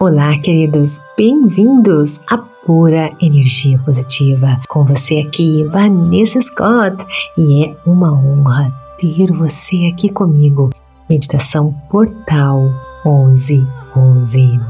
Olá, queridos, bem-vindos à Pura Energia Positiva. Com você aqui, Vanessa Scott, e é uma honra ter você aqui comigo. Meditação Portal 1111.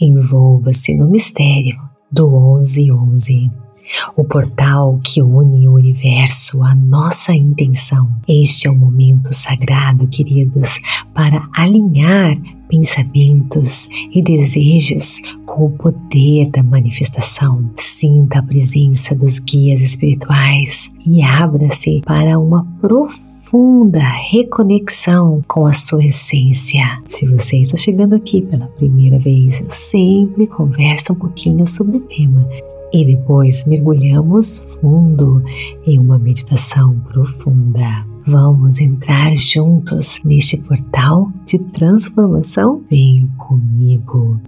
Envolva-se no mistério do 1111 o portal que une o universo à nossa intenção. Este é o momento sagrado, queridos, para alinhar pensamentos e desejos com o poder da manifestação. Sinta a presença dos guias espirituais e abra-se para uma profunda reconexão com a sua essência. Se você está chegando aqui pela primeira vez, eu sempre converso um pouquinho sobre o tema e depois mergulhamos fundo em uma meditação profunda. Vamos entrar juntos neste portal de transformação? Vem comigo.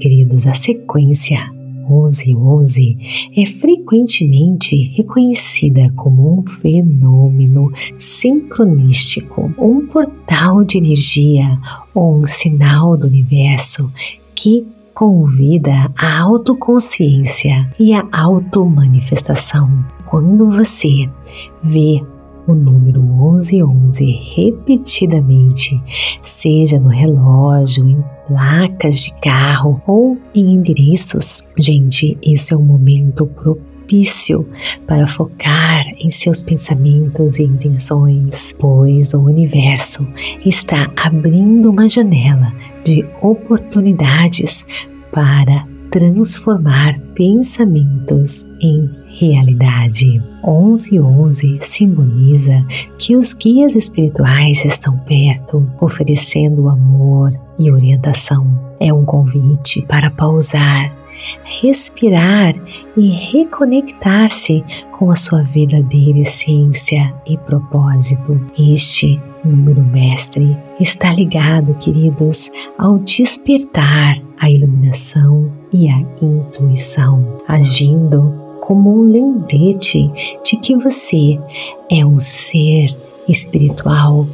Queridos, a sequência 1111 é frequentemente reconhecida como um fenômeno sincronístico, um portal de energia ou um sinal do universo que convida à autoconsciência e à automanifestação. Quando você vê o número 1111 repetidamente, seja no relógio, em placas de carro ou em endereços. Gente, esse é um momento propício para focar em seus pensamentos e intenções, pois o universo está abrindo uma janela de oportunidades para transformar pensamentos em realidade. 1111 simboliza que os guias espirituais estão perto, oferecendo amor e orientação. É um convite para pausar, respirar e reconectar-se com a sua verdadeira essência e propósito. Este número mestre está ligado, queridos, ao despertar, a iluminação e a intuição, agindo como um lembrete de que você é um ser espiritual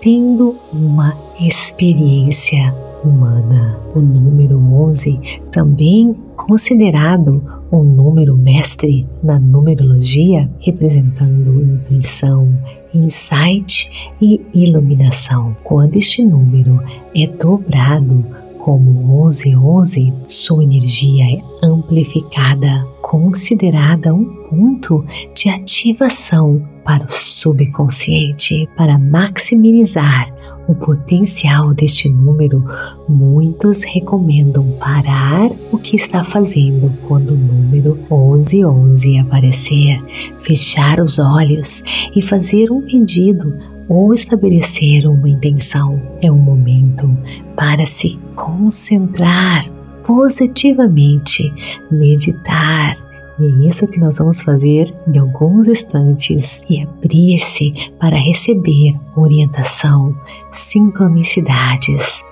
tendo uma experiência humana. O número 11, também considerado um número mestre na numerologia, representando intuição, insight e iluminação. Quando este número é dobrado como 1111, sua energia é amplificada, considerada um ponto de ativação para o subconsciente. Para maximizar o potencial deste número, muitos recomendam parar o que está fazendo quando o número 1111 aparecer, fechar os olhos e fazer um pedido ou estabelecer uma intenção. É um momento para se concentrar positivamente, meditar. E é isso que nós vamos fazer em alguns instantes. E abrir-se para receber orientação, sincronicidades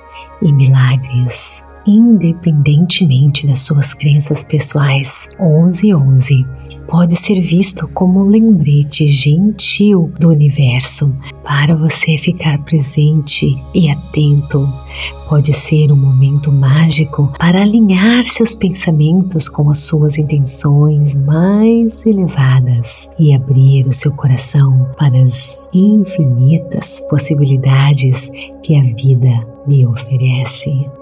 e milagres independentemente das suas crenças pessoais. 1111 pode ser visto como um lembrete gentil do universo para você ficar presente e atento. Pode ser um momento mágico para alinhar seus pensamentos com as suas intenções mais elevadas e abrir o seu coração para as infinitas possibilidades que a vida lhe oferece.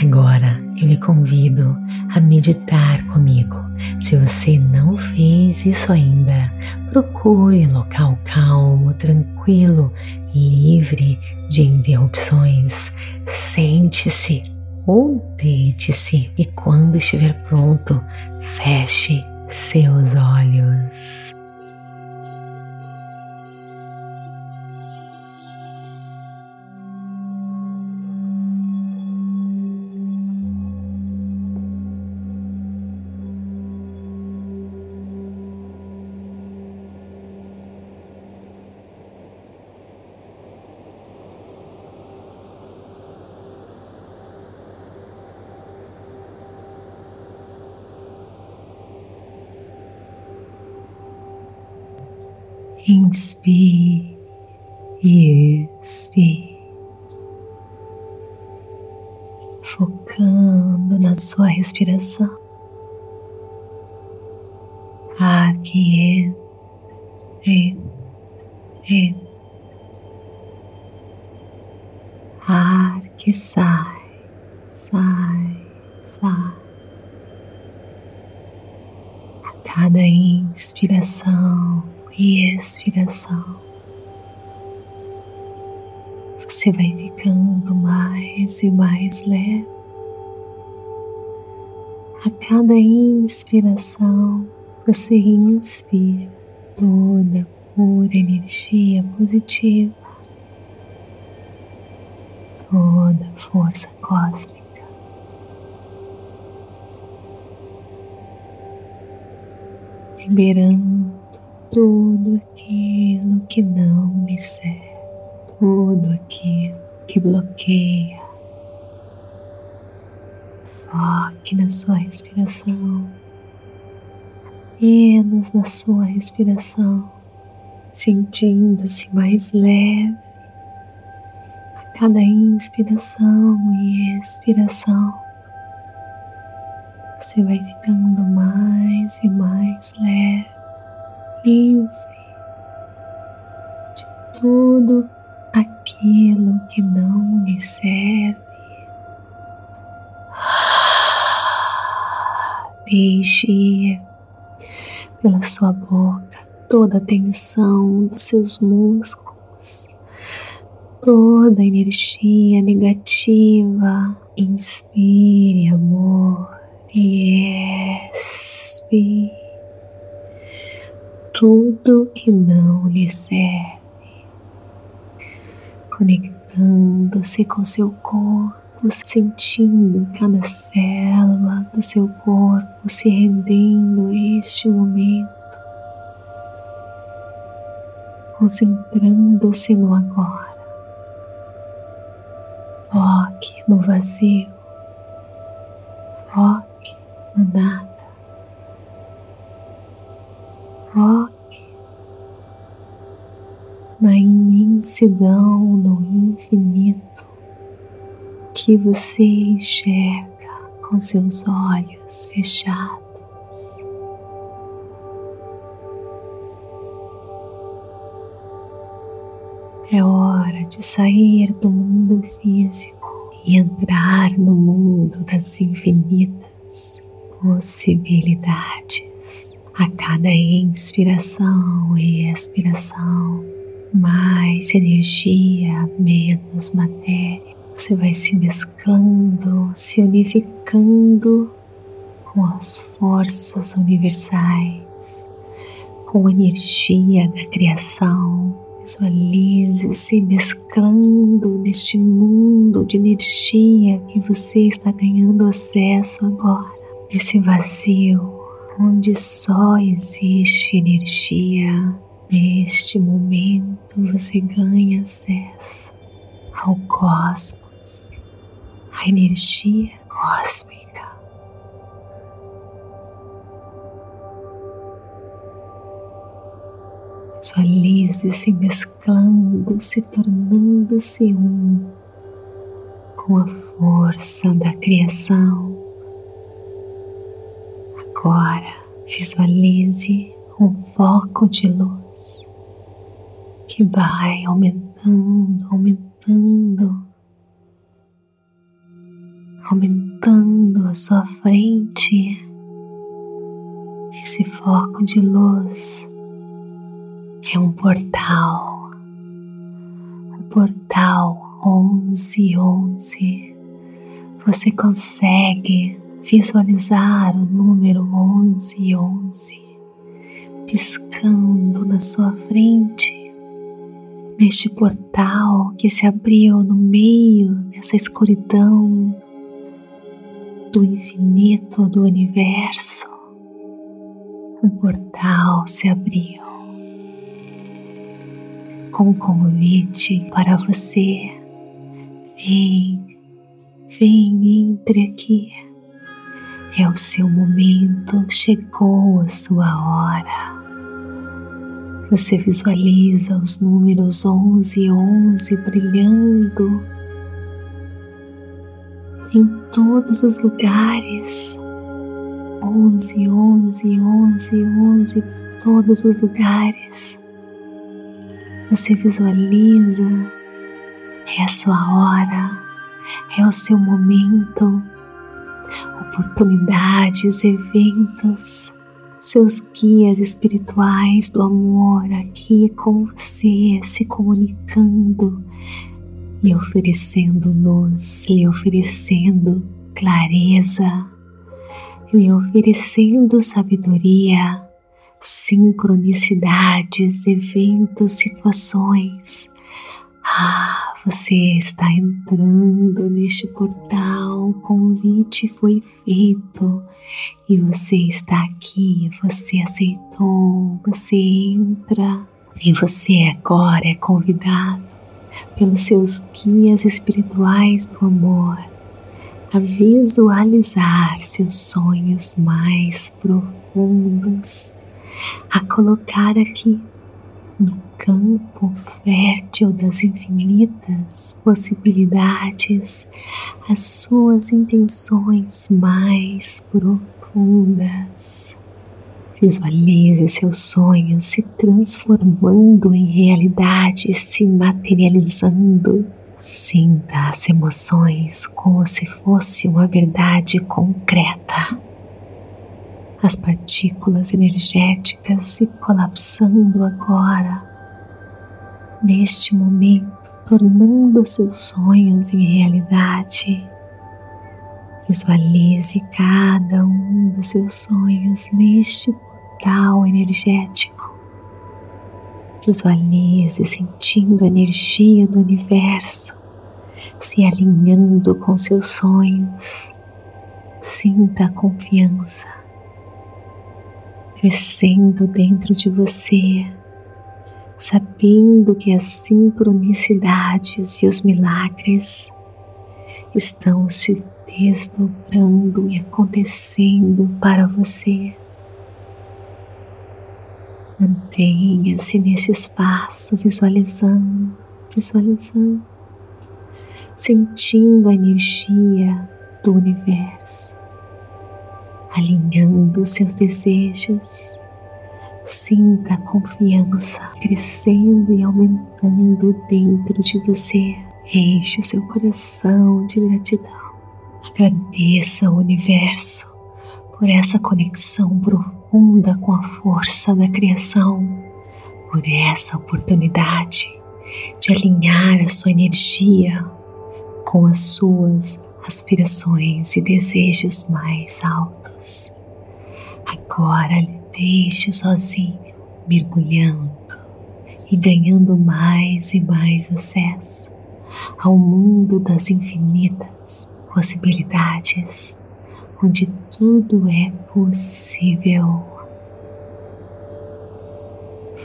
Agora eu lhe convido a meditar comigo. Se você não fez isso ainda, procure um local calmo, tranquilo, livre de interrupções. Sente-se ou deite-se e quando estiver pronto, feche seus olhos. Inspire e expire, focando na sua respiração. Ar que entra, entra, entra. Ar que sai, sai, sai. A cada inspiração e expiração, você vai ficando mais e mais leve. A cada inspiração, você inspira toda pura energia positiva, toda força cósmica. Liberando tudo aquilo que não lhe serve, tudo aquilo que bloqueia. Foque na sua respiração, apenas na sua respiração, sentindo-se mais leve a cada inspiração e expiração. Você vai ficando mais e mais leve livre de tudo aquilo que não lhe serve. Deixe ir pela sua boca toda a tensão dos seus músculos, toda a energia negativa. Inspire amor e expire tudo que não lhe serve, conectando-se com seu corpo, sentindo cada célula do seu corpo se rendendo a este momento, concentrando-se no agora. Foque no vazio, foque no nada. Na imensidão, no infinito que você enxerga com seus olhos fechados. É hora de sair do mundo físico e entrar no mundo das infinitas possibilidades a cada inspiração e expiração, mais energia, menos matéria. Você vai se mesclando, se unificando com as forças universais, com a energia da criação. Visualize-se mesclando neste mundo de energia que você está ganhando acesso agora. Esse vazio onde só existe energia, neste momento você ganha acesso ao cosmos, à energia cósmica. Visualize-se mesclando, se tornando-se um com a força da criação Agora visualize um foco de luz que vai aumentando, aumentando, aumentando a sua frente. Esse foco de luz é um portal, um portal 1111. Você consegue visualizar o número 1111 piscando na sua frente, neste portal que se abriu no meio dessa escuridão do infinito do universo. Um portal se abriu com um convite para você. Vem, vem, entre aqui é o seu momento, chegou a sua hora. Você visualiza os números 11 e 11 brilhando em todos os lugares. 11, 11, 11, 11 por todos os lugares. Você visualiza, é a sua hora, é o seu momento, oportunidades, eventos seus guias espirituais do amor aqui com você, se comunicando, lhe oferecendo luz, lhe oferecendo clareza, lhe oferecendo sabedoria, sincronicidades, eventos, situações. Ah, você está entrando neste portal, o convite foi feito e você está aqui, você aceitou, você entra. E você agora é convidado pelos seus guias espirituais do amor a visualizar seus sonhos mais profundos, a colocar aqui no campo fértil das infinitas possibilidades as suas intenções mais profundas. Visualize seus sonhos se transformando em realidade, se materializando. Sinta as emoções como se fosse uma verdade concreta as partículas energéticas se colapsando agora, neste momento, tornando seus sonhos em realidade. Visualize cada um dos seus sonhos neste portal energético. Visualize sentindo a energia do universo se alinhando com seus sonhos. Sinta a confiança crescendo dentro de você, sabendo que as sincronicidades e os milagres estão se desdobrando e acontecendo para você. Mantenha-se nesse espaço, visualizando, visualizando, sentindo a energia do universo alinhando seus desejos. Sinta a confiança crescendo e aumentando dentro de você. Enche seu coração de gratidão. Agradeça ao universo por essa conexão profunda com a força da criação, por essa oportunidade de alinhar a sua energia com as suas aspirações e desejos mais altos. Agora lhe deixe sozinho, mergulhando e ganhando mais e mais acesso ao mundo das infinitas possibilidades, onde tudo é possível.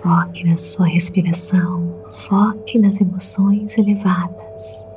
Foque na sua respiração, foque nas emoções elevadas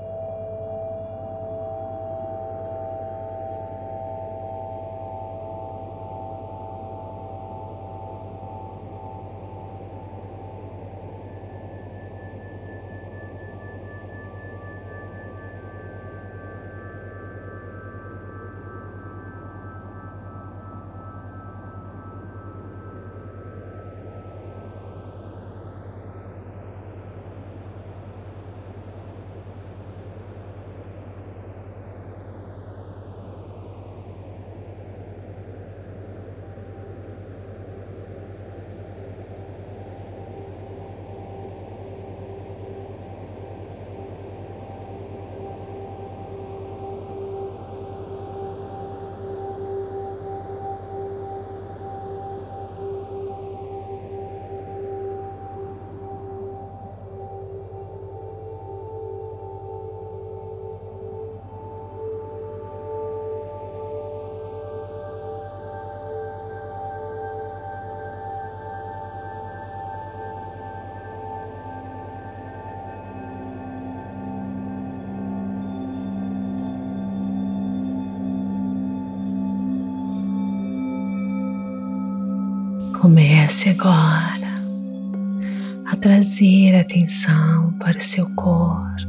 Comece agora a trazer atenção para o seu corpo,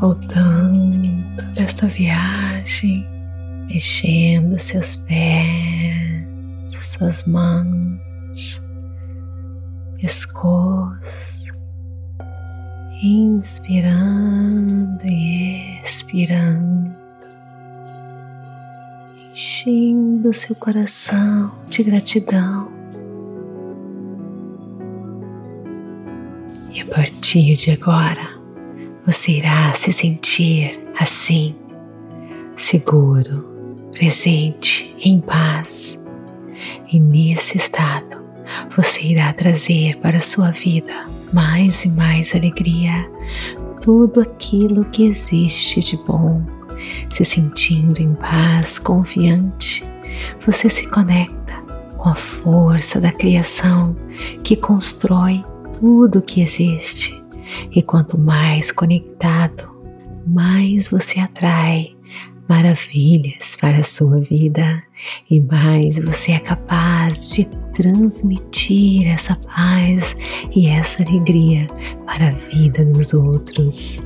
voltando desta viagem, mexendo seus pés, suas mãos, pescoço, inspirando e expirando, enchendo seu coração de gratidão. Partir de agora, você irá se sentir assim, seguro, presente, em paz. E nesse estado, você irá trazer para a sua vida mais e mais alegria, tudo aquilo que existe de bom. Se sentindo em paz, confiante, você se conecta com a força da criação que constrói tudo que existe. E quanto mais conectado, mais você atrai maravilhas para a sua vida e mais você é capaz de transmitir essa paz e essa alegria para a vida dos outros.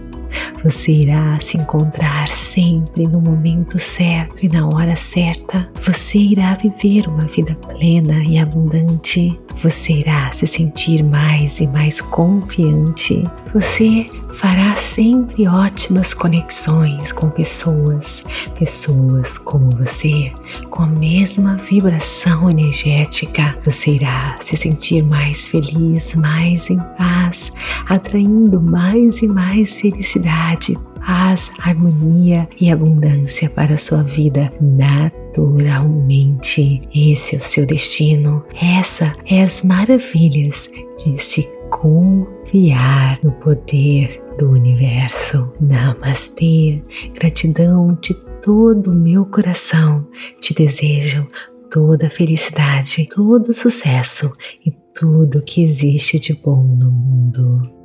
Você irá se encontrar sempre no momento certo e na hora certa. Você irá viver uma vida plena e abundante. Você irá se sentir mais e mais confiante. Você fará sempre ótimas conexões com pessoas, pessoas como você, com a mesma vibração energética. Você irá se sentir mais feliz, mais em paz, atraindo mais e mais felicidade, paz, harmonia e abundância para a sua vida naturalmente. Esse é o seu destino. Essa é as maravilhas de se confiar no poder do universo. Namastê. Gratidão de todo o meu coração. Te desejo toda felicidade, todo sucesso e tudo que existe de bom no mundo.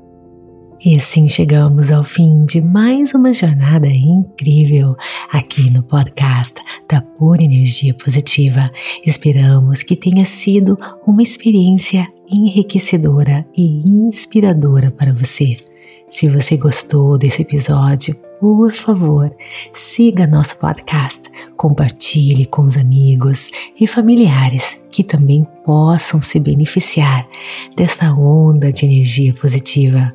E assim chegamos ao fim de mais uma jornada incrível aqui no podcast da Pura Energia Positiva. Esperamos que tenha sido uma experiência enriquecedora e inspiradora para você. Se você gostou desse episódio, por favor, siga nosso podcast, compartilhe com os amigos e familiares que também possam se beneficiar desta onda de energia positiva.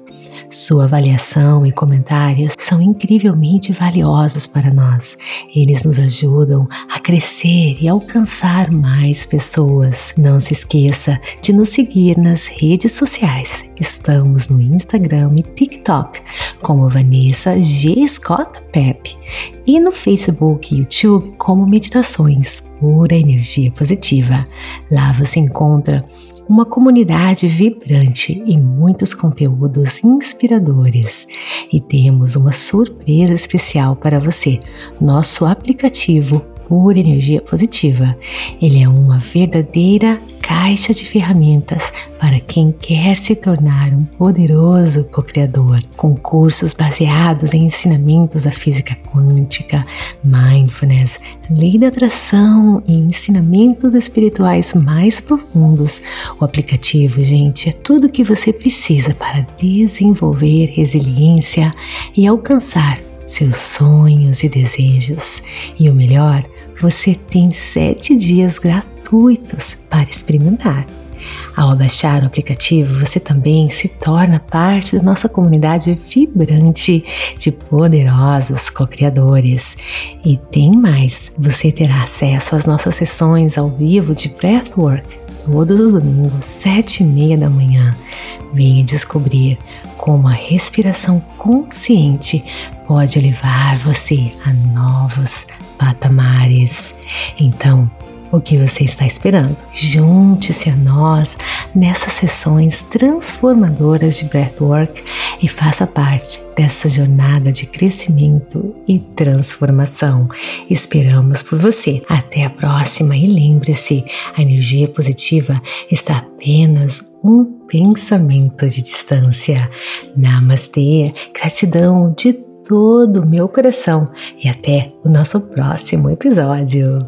Sua avaliação e comentários são incrivelmente valiosos para nós. Eles nos ajudam a crescer e alcançar mais pessoas. Não se esqueça de nos seguir nas redes sociais. Estamos no Instagram e TikTok como Vanessa G. Scott Pep e no Facebook e YouTube como Meditações Pura Energia Positiva. Lá você encontra uma comunidade vibrante e muitos conteúdos inspiradores. E temos uma surpresa especial para você: nosso aplicativo Pura Energia Positiva. Ele é uma verdadeira caixa de ferramentas para quem quer se tornar um poderoso co-criador, com cursos baseados em ensinamentos da física quântica, mindfulness, lei da atração e ensinamentos espirituais mais profundos. O aplicativo, gente, é tudo o que você precisa para desenvolver resiliência e alcançar seus sonhos e desejos. E o melhor, você tem sete dias gratuitos para experimentar. Ao baixar o aplicativo, você também se torna parte da nossa comunidade vibrante de poderosos co-criadores. E tem mais: você terá acesso às nossas sessões ao vivo de Breathwork todos os domingos, sete e meia da manhã. Venha descobrir como a respiração consciente pode levar você a novos patamares. Então, o que você está esperando? Junte-se a nós nessas sessões transformadoras de Breathwork e faça parte dessa jornada de crescimento e transformação. Esperamos por você. Até a próxima e lembre-se, a energia positiva está apenas um pensamento de distância. Namastê, gratidão de todo o meu coração e até o nosso próximo episódio.